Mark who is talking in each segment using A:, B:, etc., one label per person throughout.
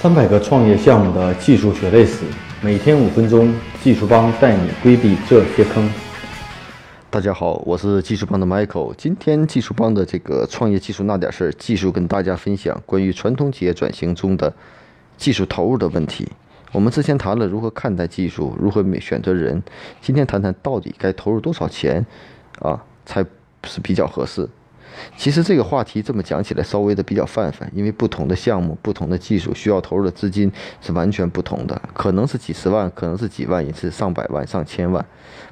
A: 三百个创业项目的技术血泪史，每天五分钟，技术帮带你规避这些坑。
B: 大家好，我是技术帮的 Michael。今天技术帮的这个创业技术那点事儿，继续跟大家分享关于传统企业转型中的技术投入的问题。我们之前谈了如何看待技术，如何选择人，今天谈谈到底该投入多少钱啊，才是比较合适。其实这个话题这么讲起来稍微的比较泛泛，因为不同的项目、不同的技术需要投入的资金是完全不同的，可能是几十万，可能是几万，也是上百万、上千万，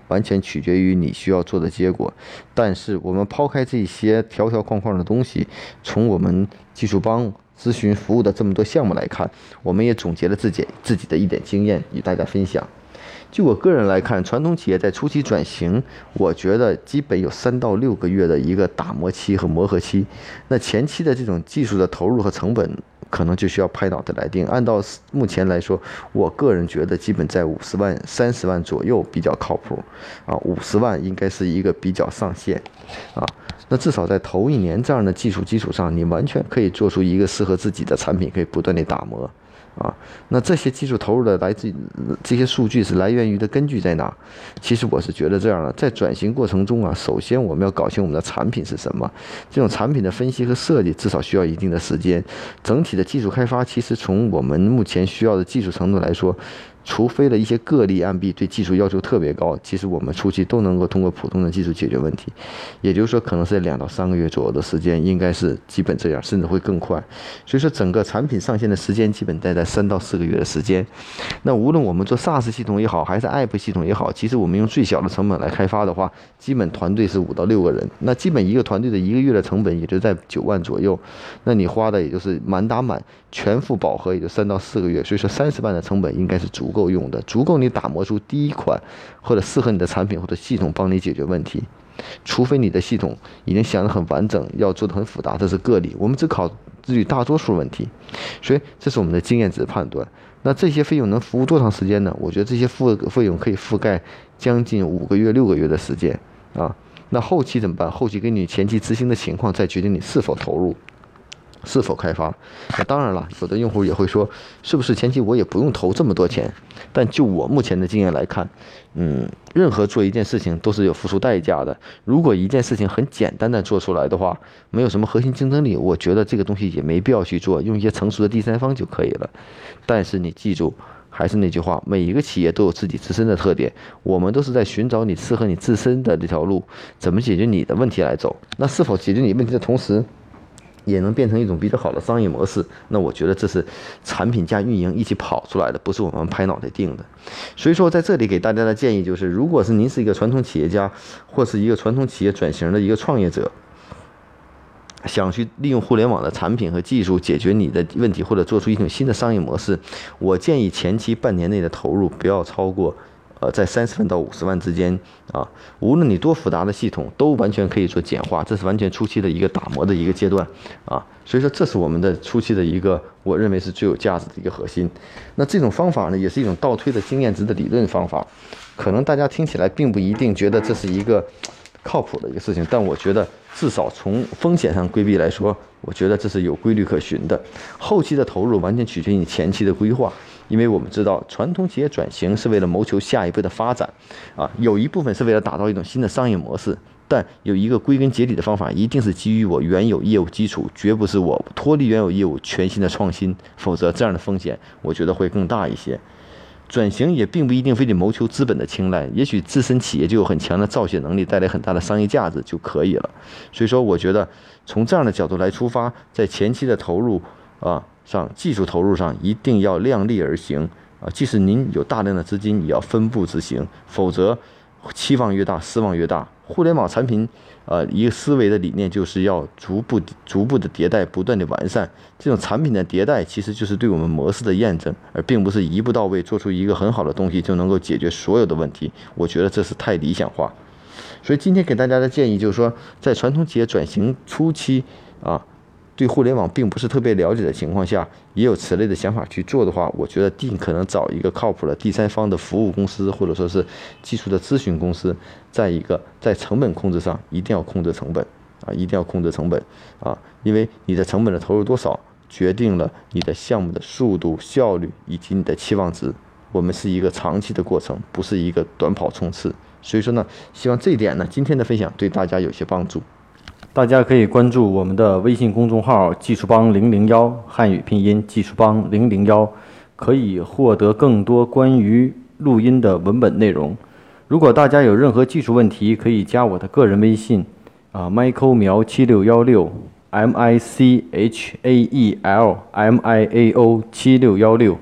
B: 完全取决于你需要做的结果。但是我们抛开这些条条框框的东西，从我们技术帮咨询服务的这么多项目来看，我们也总结了自己自己的一点经验与大家分享。就我个人来看，传统企业在初期转型，我觉得基本有三到六个月的一个打磨期和磨合期。那前期的这种技术的投入和成本，可能就需要拍脑袋来定。按照目前来说，我个人觉得基本在五十万、三十万左右比较靠谱。啊，五十万应该是一个比较上限。啊，那至少在头一年这样的技术基础上，你完全可以做出一个适合自己的产品，可以不断的打磨。啊，那这些技术投入的来自这些数据是来源于的根据在哪？其实我是觉得这样的，在转型过程中啊，首先我们要搞清我们的产品是什么，这种产品的分析和设计至少需要一定的时间。整体的技术开发，其实从我们目前需要的技术程度来说。除非了一些个例案例对技术要求特别高，其实我们初期都能够通过普通的技术解决问题。也就是说，可能是两到三个月左右的时间，应该是基本这样，甚至会更快。所以说，整个产品上线的时间基本待在三到四个月的时间。那无论我们做 SaaS 系统也好，还是 App 系统也好，其实我们用最小的成本来开发的话，基本团队是五到六个人。那基本一个团队的一个月的成本也就在九万左右。那你花的也就是满打满，全副饱和也就三到四个月。所以说，三十万的成本应该是足够。够用的，足够你打磨出第一款或者适合你的产品或者系统帮你解决问题，除非你的系统已经想得很完整，要做的很复杂，这是个例。我们只考虑大多数问题，所以这是我们的经验值判断。那这些费用能服务多长时间呢？我觉得这些付费用可以覆盖将近五个月、六个月的时间啊。那后期怎么办？后期根据前期执行的情况再决定你是否投入。是否开发？那当然了，有的用户也会说，是不是前期我也不用投这么多钱？但就我目前的经验来看，嗯，任何做一件事情都是有付出代价的。如果一件事情很简单的做出来的话，没有什么核心竞争力，我觉得这个东西也没必要去做，用一些成熟的第三方就可以了。但是你记住，还是那句话，每一个企业都有自己自身的特点，我们都是在寻找你适合你自身的这条路，怎么解决你的问题来走。那是否解决你问题的同时？也能变成一种比较好的商业模式，那我觉得这是产品加运营一起跑出来的，不是我们拍脑袋定的。所以说，在这里给大家的建议就是，如果是您是一个传统企业家，或是一个传统企业转型的一个创业者，想去利用互联网的产品和技术解决你的问题，或者做出一种新的商业模式，我建议前期半年内的投入不要超过。呃，在三十万到五十万之间啊，无论你多复杂的系统，都完全可以做简化，这是完全初期的一个打磨的一个阶段啊，所以说这是我们的初期的一个，我认为是最有价值的一个核心。那这种方法呢，也是一种倒推的经验值的理论方法，可能大家听起来并不一定觉得这是一个靠谱的一个事情，但我觉得至少从风险上规避来说，我觉得这是有规律可循的。后期的投入完全取决于你前期的规划。因为我们知道，传统企业转型是为了谋求下一步的发展，啊，有一部分是为了打造一种新的商业模式，但有一个归根结底的方法，一定是基于我原有业务基础，绝不是我脱离原有业务全新的创新，否则这样的风险我觉得会更大一些。转型也并不一定非得谋求资本的青睐，也许自身企业就有很强的造血能力，带来很大的商业价值就可以了。所以说，我觉得从这样的角度来出发，在前期的投入，啊。上技术投入上一定要量力而行啊！即使您有大量的资金，也要分步执行，否则期望越大，失望越大。互联网产品，呃，一个思维的理念就是要逐步、逐步的迭代，不断的完善。这种产品的迭代，其实就是对我们模式的验证，而并不是一步到位做出一个很好的东西就能够解决所有的问题。我觉得这是太理想化。所以今天给大家的建议就是说，在传统企业转型初期啊。对互联网并不是特别了解的情况下，也有此类的想法去做的话，我觉得尽可能找一个靠谱的第三方的服务公司，或者说是技术的咨询公司。再一个，在成本控制上一定要控制成本啊，一定要控制成本啊，因为你的成本的投入多少，决定了你的项目的速度、效率以及你的期望值。我们是一个长期的过程，不是一个短跑冲刺。所以说呢，希望这一点呢，今天的分享对大家有些帮助。
A: 大家可以关注我们的微信公众号“技术帮零零幺”汉语拼音“技术帮零零幺”，可以获得更多关于录音的文本内容。如果大家有任何技术问题，可以加我的个人微信啊，Michael 苗七六幺六，M I C H A E L M I A O 七六幺六。